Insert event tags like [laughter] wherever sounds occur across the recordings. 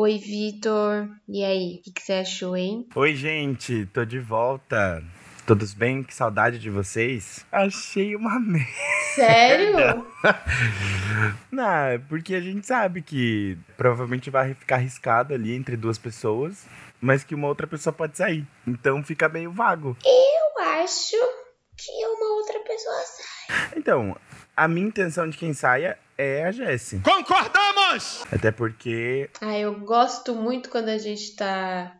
Oi, Vitor. E aí, o que, que você achou, hein? Oi, gente, tô de volta. Todos bem? Que saudade de vocês. Achei uma [laughs] merda. Sério? [laughs] Não, é porque a gente sabe que provavelmente vai ficar arriscado ali entre duas pessoas, mas que uma outra pessoa pode sair. Então fica meio vago. Eu acho que uma outra pessoa sai. Então, a minha intenção de quem saia é a Jessie. Concordamos! Até porque Ah, eu gosto muito quando a gente tá,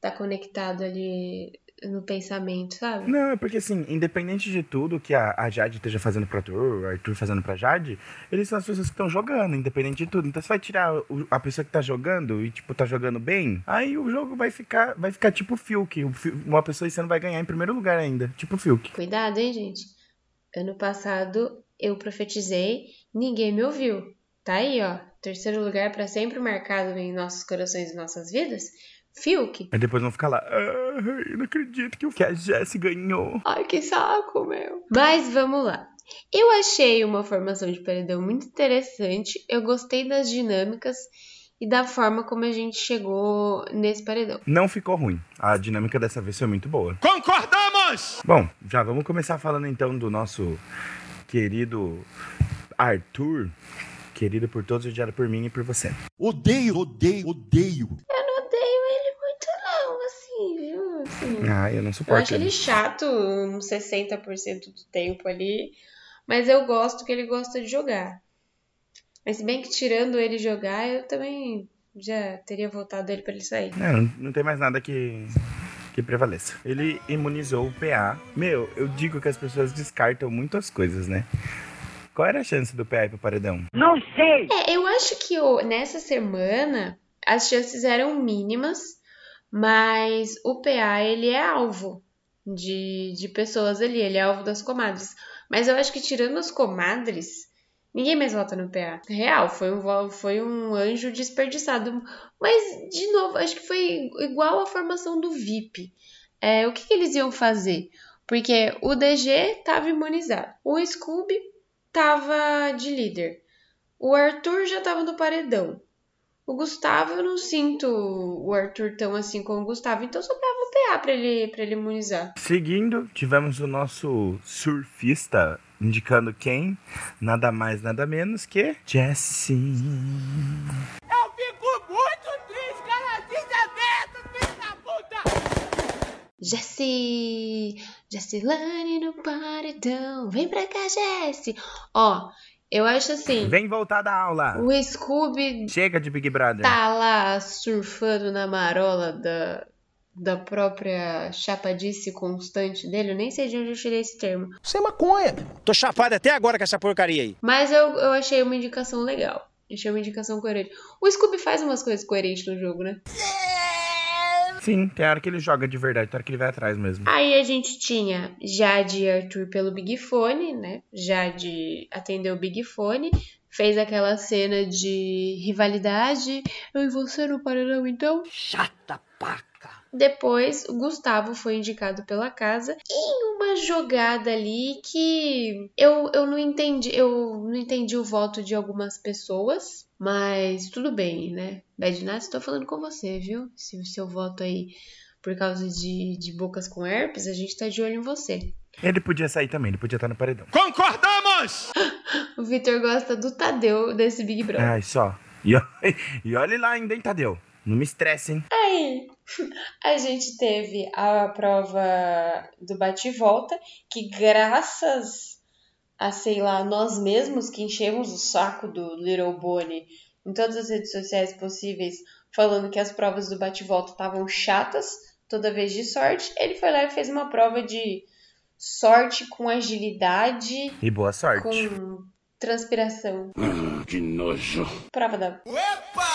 tá conectado ali no pensamento, sabe? Não, é porque assim, independente de tudo que a, a Jade esteja fazendo pro Arthur, o Arthur fazendo pra Jade, eles são as pessoas que estão jogando, independente de tudo. Então você vai tirar o- a pessoa que tá jogando e, tipo, tá jogando bem, aí o jogo vai ficar, vai ficar tipo Fiuk. Uma pessoa e você não vai ganhar em primeiro lugar ainda. Tipo Fiuk. Cuidado, hein, gente? Ano passado eu profetizei, ninguém me ouviu. Tá aí, ó. Terceiro lugar pra sempre marcado em nossos corações e nossas vidas. Fiuk. Aí depois vão ficar lá, ah, eu não acredito que, o- que a Jessie ganhou. Ai, que saco, meu. Mas vamos lá. Eu achei uma formação de paredão muito interessante. Eu gostei das dinâmicas e da forma como a gente chegou nesse paredão. Não ficou ruim. A dinâmica dessa vez foi muito boa. Concordamos! Bom, já vamos começar falando então do nosso querido Arthur. Querido por todos, odiado por mim e por você. Odeio, odeio, odeio. Eu não odeio ele muito, não, assim, viu? Assim, Ah, eu não eu suporto acho ele ele. chato uns 60% do tempo ali, mas eu gosto que ele gosta de jogar. Mas se bem que tirando ele jogar, eu também já teria votado ele pra ele sair. É, não, não tem mais nada que, que prevaleça. Ele imunizou o PA. Meu, eu digo que as pessoas descartam muitas coisas, né? Qual era a chance do PA ir pro paredão? É, eu acho que o- nessa semana as chances eram mínimas, mas o PA ele é alvo de, de pessoas ali, ele é alvo das comadres. Mas eu acho que tirando as comadres, ninguém mais vota no PA. Real, foi um, foi um anjo desperdiçado. Mas, de novo, acho que foi igual a formação do VIP. É, o que, que eles iam fazer? Porque o DG tava imunizado, o Scooby tava de líder. O Arthur já tava no paredão. O Gustavo, eu não sinto o Arthur tão assim como o Gustavo, então sobrava o PA pra ele, ele imunizar. Seguindo, tivemos o nosso surfista indicando quem? Nada mais, nada menos que Jessie. Eu fico muito triste, canadinho aberto, filho da puta! Jessie, Jessilane no paredão, vem pra cá, Jessie. Ó, eu acho assim, Vem voltar da aula. o Scooby Chega de Big Brother. tá lá surfando na marola da, da própria chapadice constante dele, eu nem sei de onde eu tirei esse termo. Você é maconha, meu. Tô chapado até agora com essa porcaria aí. Mas eu, eu achei uma indicação legal. Achei uma indicação coerente. O Scooby faz umas coisas coerentes no jogo, né? Sim, tem hora que ele joga de verdade, tem hora que ele vai atrás mesmo. Aí a gente tinha Jade e Arthur pelo Big Fone, né? Jade atendeu o Big Fone, fez aquela cena de rivalidade. Eu e você no paredão, então? Chata paca. Depois, o Gustavo foi indicado pela casa em uma jogada ali que eu, eu não entendi. Eu não entendi o voto de algumas pessoas, mas tudo bem, né? Bad Nuts, tô falando com você, viu? Se o seu voto aí por causa de, de bocas com herpes, a gente tá de olho em você. Ele podia sair também, ele podia estar no paredão. Concordamos! [laughs] O Vitor gosta do Tadeu desse Big Brother. Ai, só. E, [laughs] e olhe lá ainda, hein, Tadeu? Não me estresse, hein? Aí, [laughs] a gente teve a prova do bate e volta, que graças a, sei lá, nós mesmos que enchemos o saco do Little Bonnie em todas as redes sociais possíveis, falando que as provas do bate e volta estavam chatas, toda vez de sorte, ele foi lá e fez uma prova de sorte com agilidade, E boa sorte. com transpiração. que nojo. Prova da Opa!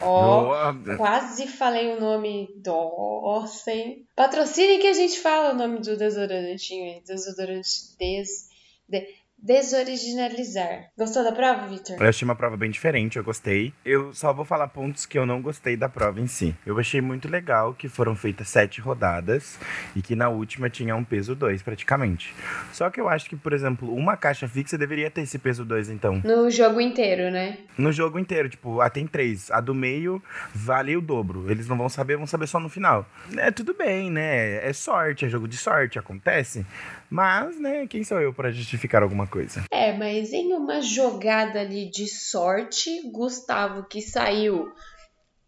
Ó, Oh, quase falei o nome. Nossa, hein? Patrocine que a gente fala o nome do desodorantinho aí. Desodorante des... de- desoriginalizar. Gostou da prova, Victor? Eu achei uma prova bem diferente, eu gostei. Eu só vou falar pontos que eu não gostei da prova em si. Eu achei muito legal que foram feitas sete rodadas e que na última tinha um peso 2 praticamente. Só que eu acho que, por exemplo, uma caixa fixa deveria ter esse peso 2 então. No jogo inteiro, né? No jogo inteiro, tipo, ah, tem três. A do meio vale o dobro. Eles não vão saber, vão saber só no final. É tudo bem, né? É sorte, é jogo de sorte, acontece. Mas, né, quem sou eu para justificar alguma coisa? É, mas em uma jogada ali de sorte, Gustavo, que saiu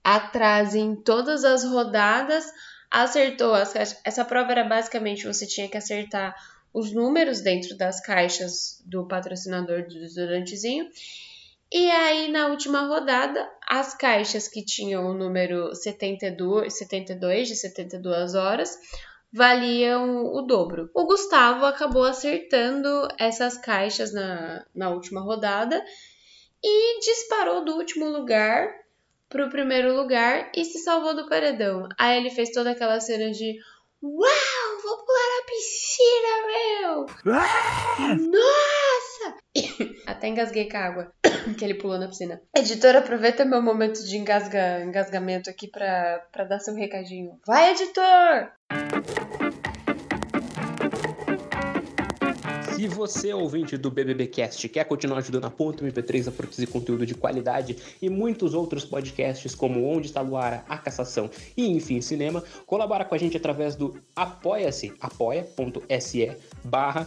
atrás em todas as rodadas, acertou as caixas. Essa prova era basicamente você tinha que acertar os números dentro das caixas do patrocinador do desodorantezinho. E aí, na última rodada, as caixas que tinham o número 72, 72 de 72 horas valiam o dobro. O Gustavo acabou acertando essas caixas na, na última rodada e disparou do último lugar para o primeiro lugar e se salvou do paredão. Aí ele fez toda aquela cena de Uau, vou pular na piscina, meu! Nossa! [coughs] Até engasguei com a água [laughs] que ele pulou na piscina. Editor, aproveita meu momento de engasga, engasgamento aqui pra, pra dar seu recadinho. Vai, editor! Se você, ouvinte do BBBcast, quer continuar ajudando a Ponto MP3 a produzir conteúdo de qualidade e muitos outros podcasts como Onde Está Luara, A Cassação e Enfim Cinema, colabora com a gente através do apoia-se, apoia.se barra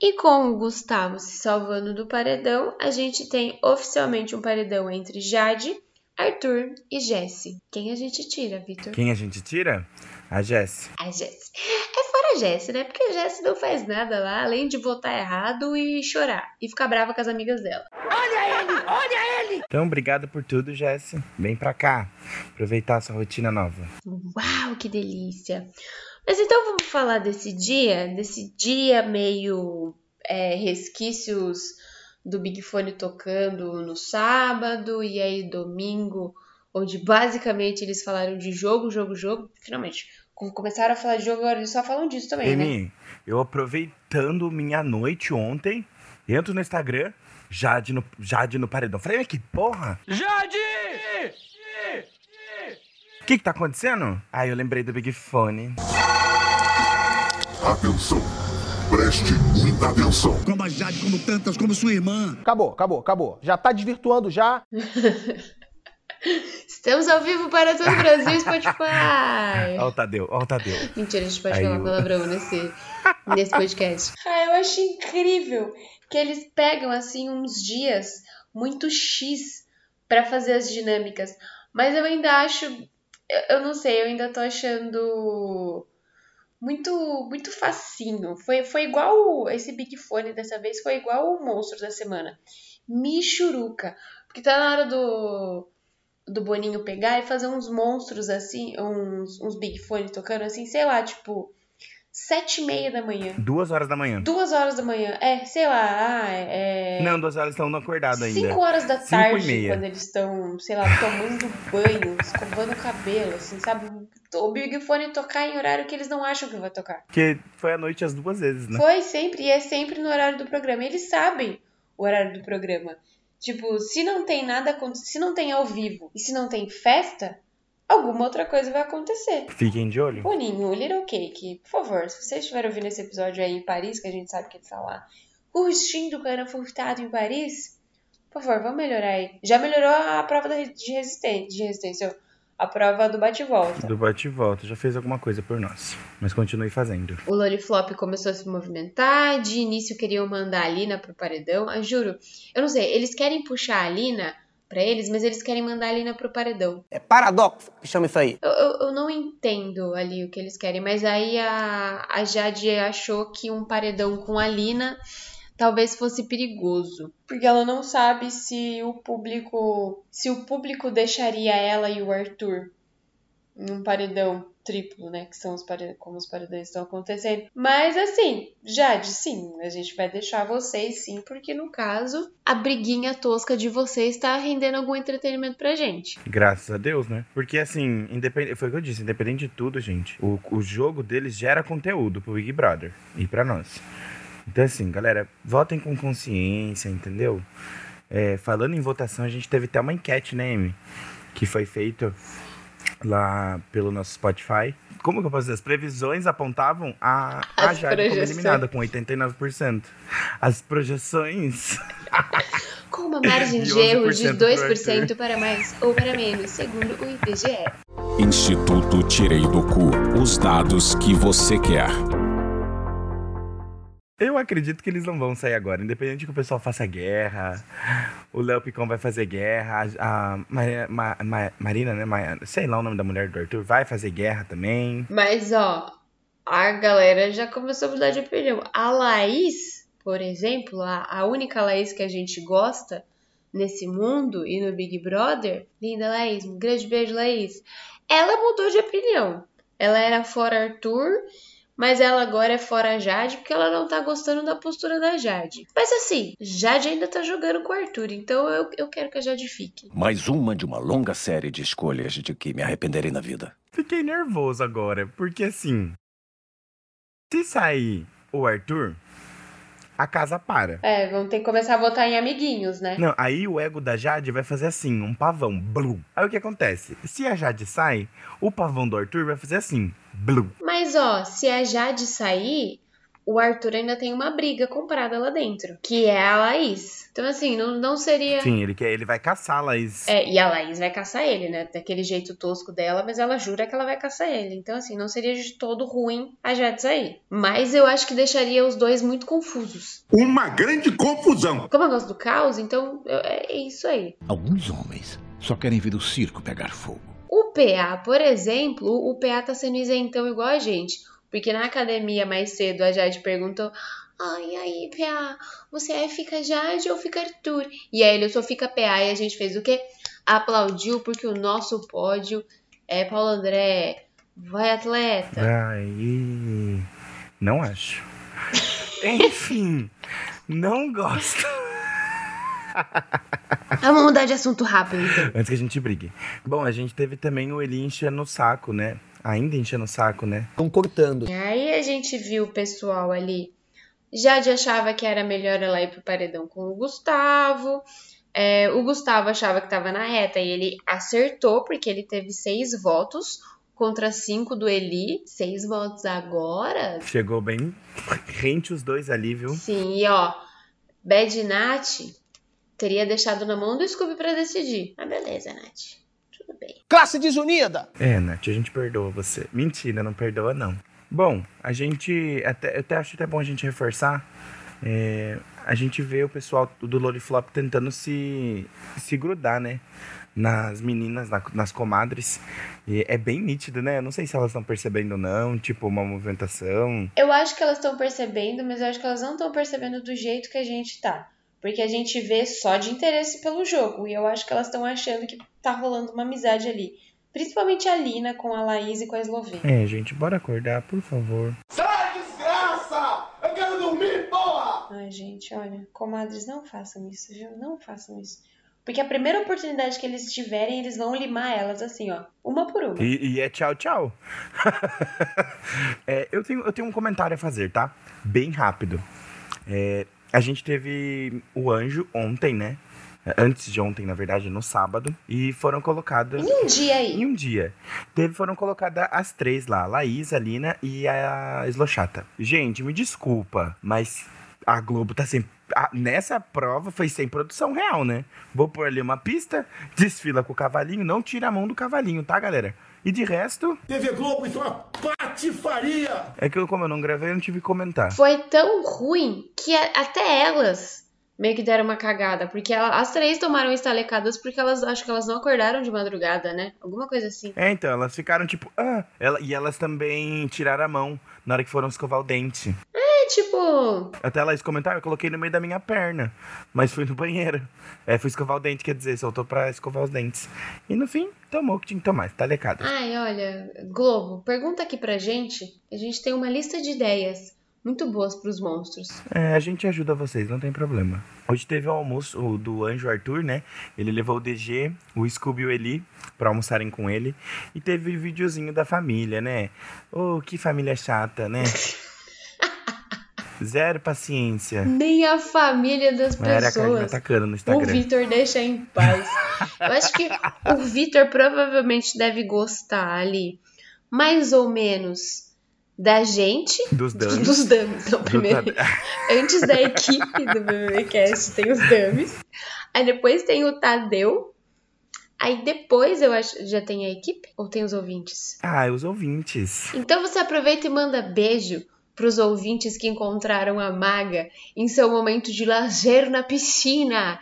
E com o Gustavo se salvando do paredão, a gente tem oficialmente um paredão entre Jade, Arthur e Jesse. Quem a gente tira, Vitor? Quem a gente tira? A Jess. A Jesse. É fora a Jesse, né? Porque a Jesse não faz nada lá, além de votar errado e chorar. E ficar brava com as amigas dela. Então, obrigado por tudo, Jess. Vem pra cá. Aproveitar a sua rotina nova. Uau, que delícia! Mas então vamos falar desse dia, desse dia meio é, resquícios do Big Fone tocando no sábado e aí domingo, onde basicamente eles falaram de jogo, jogo, jogo. Finalmente, como começaram a falar de jogo, agora eles só falam disso também, né? Emi, eu aproveitando minha noite ontem, entro no Instagram, Jade no, Jade no paredão. Falei, mas que porra? Jade! O que que tá acontecendo? Aí eu lembrei do Big Fone. Atenção. Preste muita atenção. Como a Jade, como tantas, como sua irmã. Acabou, acabou, acabou. Já tá desvirtuando já. [laughs] Estamos ao vivo para todo o Brasil Spotify! [laughs] Ó o Tadeu, ó o Tadeu. Mentira, a gente pode Aí falar eu- palavrão nesse, nesse podcast. [laughs] Ah, eu acho incrível que eles pegam, assim, uns dias muito X pra fazer as dinâmicas. Mas eu ainda acho. Eu, eu não sei, eu ainda tô achando muito muito facinho. Foi, foi igual esse Big Fone dessa vez, foi igual o monstro da semana. Michuruca. Porque tá na hora do, do Boninho pegar e fazer uns monstros assim, uns, uns Big Fone tocando assim, sei lá, tipo, sete e meia da manhã. Duas horas da manhã. Duas horas da manhã. É, sei lá, ah, é. Não, duas horas estão acordados ainda. Cinco horas da tarde, quando eles estão, sei lá, tomando banho, [laughs] escovando o cabelo, assim, sabe? O Big Fone tocar em horário que eles não acham que vai tocar. Porque foi à noite as duas vezes, né? Foi sempre, e é sempre no horário do programa. Eles sabem o horário do programa. Tipo, se não tem nada, se não tem ao vivo e se não tem festa, alguma outra coisa vai acontecer. Fiquem de olho. Boninho, Little Cake, por favor, se vocês estiverem ouvindo esse episódio aí em Paris, que a gente sabe que ele tá lá, curtindo o cara furtado em Paris, por favor, vamos melhorar aí. Já melhorou a prova de resistência, de resistência. A prova do bate-volta. Do bate-volta, já fez alguma coisa por nós. Mas continue fazendo. O Loliflop começou a se movimentar, de início queriam mandar a Lina pro paredão. Ah, juro, eu não sei, eles querem puxar a Lina pra eles, mas eles querem mandar a Lina pro paredão. É paradoxo que chama isso aí. Eu, eu, eu não entendo ali o que eles querem, mas aí a, a Jade achou que um paredão com a Lina talvez fosse perigoso, porque ela não sabe se o público, se o público deixaria ela e o Arthur em um paredão triplo, né, que são os paredões, como os paredões estão acontecendo. Mas assim, Jade, sim, a gente vai deixar vocês sim, porque no caso, a briguinha tosca de vocês está rendendo algum entretenimento pra gente. Graças a Deus, né? Porque assim, independente, foi o que eu disse, independente de tudo, gente, o, o jogo deles gera conteúdo pro Big Brother e pra nós. Então, assim, galera, votem com consciência, entendeu? É, falando em votação, a gente teve até uma enquete, né, Amy? Que foi feita lá pelo nosso Spotify. Como que eu posso dizer? As previsões apontavam a, a Jade como projeções. eliminada, com 89%. As projeções. [laughs] Com uma margem de erro de 11% pro 2% para mais ou para menos, segundo o IBGE. Instituto Tirei do Cu. Os dados que você quer. Eu acredito que eles não vão sair agora, independente que o pessoal faça guerra, o Léo Picão vai fazer guerra, a Maria- Ma- Ma- Marina, né? Ma- sei lá o nome da mulher do Arthur, vai fazer guerra também. Mas, ó, a galera já começou a mudar de opinião. A Laís, por exemplo, a, a única Laís que a gente gosta nesse mundo e no Big Brother, linda Laís, um grande beijo, Laís. Ela mudou de opinião. Ela era fora Arthur, mas ela agora é fora Jade porque ela não tá gostando da postura da Jade. Mas assim, Jade ainda tá jogando com o Arthur, então eu, eu quero que a Jade fique. Mais uma de uma longa série de escolhas de que me arrependerei na vida. Fiquei nervoso agora, porque assim, se sair o Arthur, a casa para. É, vamos ter que começar a votar em amiguinhos, né? Não, aí o ego da Jade vai fazer assim, um pavão, blum. Aí o que acontece? Se a Jade sai, o pavão do Arthur vai fazer assim, blum. Mas ó, se a Jade sair, o Arthur ainda tem uma briga comprada lá dentro, que é a Laís. Então assim, não, não seria. Sim, ele quer, ele vai caçar a Laís. É, e a Laís vai caçar ele, né? Daquele jeito tosco dela, mas ela jura que ela vai caçar ele. Então, assim, não seria de todo ruim a Jade sair. Mas eu acho que deixaria os dois muito confusos. Uma grande confusão. Como eu gosto do caos, então eu- é isso aí. Alguns homens só querem ver o circo pegar fogo. PA, por exemplo, o PA tá sendo isentão igual a gente. Porque na academia mais cedo a Jade perguntou: Ai, aí, PA, você é fica Jade ou fica Arthur? E aí ele só fica PA e a gente fez o quê? Aplaudiu porque o nosso pódio é Paulo André. Vai, atleta. Ai, não acho. [laughs] Enfim, não gosto. [laughs] Mudar de assunto rápido, então. [laughs] Antes que a gente brigue. Bom, a gente teve também o Eli enchendo o saco, né? Ainda enchendo o saco, né? Estão cortando. E aí a gente viu o pessoal ali. Jade achava que era melhor ela ir pro paredão com o Gustavo. É, o Gustavo achava que tava na reta e ele acertou, porque ele teve seis votos contra cinco do Eli. Seis votos agora? Chegou bem [laughs] rente os dois ali, viu? Sim, e ó, Bad Nat teria deixado na mão do Scooby pra decidir. Ah, beleza, Nath. Tudo bem. Classe desunida! É, Nath, a gente perdoa você. Mentira, não perdoa, não. Bom, a gente. Até, eu até acho até bom a gente reforçar. é, a gente vê o pessoal do Loliflop tentando se, se grudar, né? Nas meninas, na- nas comadres. E é bem nítido, né? Eu não sei se elas estão percebendo ou não, tipo, uma movimentação. Eu acho que elas estão percebendo, mas eu acho que elas não estão percebendo do jeito que a gente tá. Porque a gente vê só de interesse pelo jogo. E eu acho que elas estão achando que tá rolando uma amizade ali. Principalmente a Lina com a Laís e com a Eslovênia. É, gente, bora acordar, por favor. Sai, desgraça! Eu quero dormir, porra! Ai, gente, olha, comadres, não façam isso, viu? Não façam isso. Porque a primeira oportunidade que eles tiverem, eles vão limar elas assim, ó. Uma por uma. E, e é tchau, tchau. [laughs] É, eu, tenho, eu tenho um comentário a fazer, tá? Bem rápido. É, a gente teve o anjo ontem, né? Antes de ontem, na verdade, no sábado. E foram colocadas. Em um dia aí. Em um dia. Teve, foram colocadas as três lá: a Laís, a Lina e a Slochata. Gente, me desculpa, mas a Globo tá sempre a- nessa prova foi sem produção real, né? Vou pôr ali uma pista, desfila com o cavalinho, não tira a mão do cavalinho, tá, galera? E de resto, TV Globo, então é patifaria! é que eu, como eu não gravei, eu não tive que comentar. Foi tão ruim que a- até elas meio que deram uma cagada, porque ela- as três tomaram estalecadas porque elas acho que elas não acordaram de madrugada, né? Alguma coisa assim. É, então, elas ficaram tipo, ah, ela, e elas também tiraram a mão na hora que foram escovar o dente. É tipo, Até elas comentaram, eu coloquei no meio da minha perna, mas fui no banheiro. É, fui escovar o dente, quer dizer, soltou pra escovar os dentes. E no fim, tomou o que tinha que tomar, tá lecado. ai, olha, Globo, pergunta aqui pra gente. A gente tem uma lista de ideias muito boas pros monstros. É, a gente ajuda vocês, não tem problema. Hoje teve o almoço do Anjo Arthur, né? Ele levou o DG, o Scooby e o Eli pra almoçarem com ele. E teve o videozinho da família, né? Oh, que família chata, né? [laughs] Zero paciência. Nem a família das pessoas. atacando no O Instagram. Vitor deixa em paz. Eu acho que o Vitor provavelmente deve gostar ali, mais ou menos, da gente. Dos danos. [laughs] Dos dummies, Do primeiro. Tadeu. [laughs] Antes da equipe do BBBcast tem os dummies. Aí depois tem o Tadeu. Aí depois eu acho. Já tem a equipe? Ou tem os ouvintes? Ah, os ouvintes. Então você aproveita e manda beijo pros ouvintes que encontraram a maga em seu momento de lazer na piscina.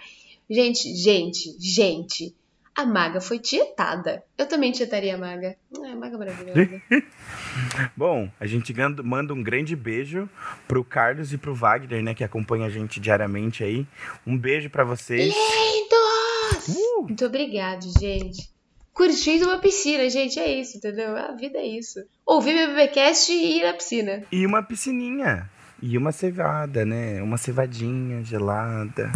Gente, gente, gente. A maga foi tietada. Eu também tietaria a maga. É, a maga maravilhosa. [laughs] Bom, a gente manda um grande beijo pro Carlos e pro Wagner, né, que acompanha a gente diariamente aí. Um beijo pra vocês. Lindos! Muito obrigado, gente. Curtindo uma piscina, gente, é isso, entendeu? A vida é isso. Ouvir BBBcast e ir na piscina. E uma piscininha. E uma cevada, né? Uma cevadinha gelada.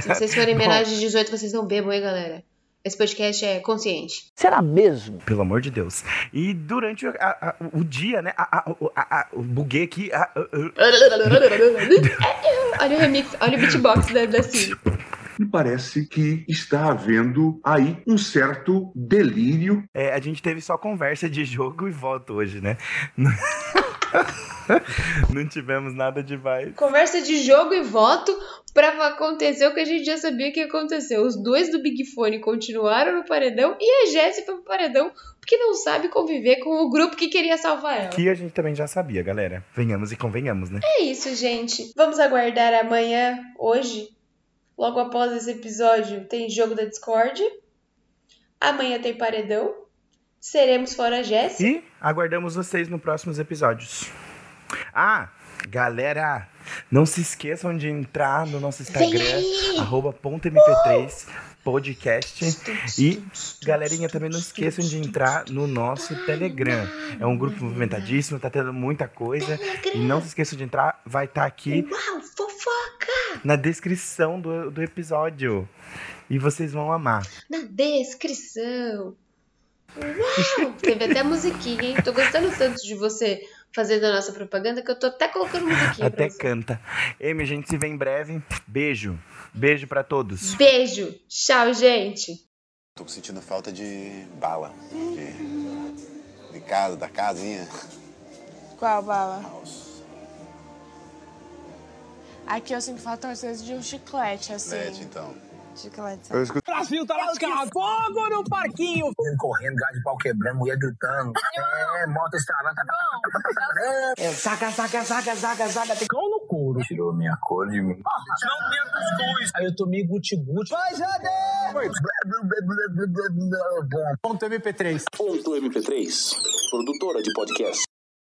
Se vocês forem [laughs] menores de 18, vocês não bebam, hein, galera? Esse podcast é consciente. Será mesmo? Pelo amor de Deus. E durante o, a- a- o dia, né? A, a, o- a, a, o buguei aqui. a- a- a- [laughs] Olha o remix, olha o beatbox da, da Cid. [laughs] Me parece que está havendo aí um certo delírio. É, a gente teve só conversa de jogo e voto hoje, né? [laughs] Não tivemos nada de vai. Conversa de jogo e voto pra acontecer o que a gente já sabia que ia acontecer. Os dois do Big Fone continuaram no paredão e a Jessie foi pro paredão porque não sabe conviver com o grupo que queria salvar ela. Que a gente também já sabia, galera. Venhamos e convenhamos, né? É isso, gente. Vamos aguardar amanhã, hoje, logo após esse episódio, tem jogo da Discord. Amanhã tem paredão. Seremos fora Jessie. E aguardamos vocês nos próximos episódios. Ah, galera, não se esqueçam de entrar no nosso Instagram, arroba ponto .mp3 podcast. E, galerinha, também não esqueçam de entrar no nosso Telegram. É um grupo movimentadíssimo, tá tendo muita coisa. E não se esqueçam de entrar, vai estar aqui Uau, fofoca! na descrição do, do episódio. E vocês vão amar. Na descrição. Uau! Teve até musiquinha, hein? Tô gostando tanto de você fazendo a nossa propaganda que eu tô até colocando musiquinha [laughs] Até canta. Amy, a gente se vê em breve. Beijo. Beijo pra todos. Beijo. Tchau, gente. Tô sentindo falta de bala. De, de casa, da casinha. Qual bala? Aqui eu sinto falta às vezes de um chiclete, assim. Chiclete, então. Chiclete. Eu escuto- Brasil tá lascado. Fogo no parquinho. Correndo, gás de pau quebrando, mulher gritando. É, moto estralando. É, zaga, zaga, zaga, zaga, zaga. Tem couro. Tirou minha cor de mim. Não tinha cuscuz. Aí eu tomei guti-guti. Vai, Jade! Ponto MP3. Ponto MP3, produtora de podcast.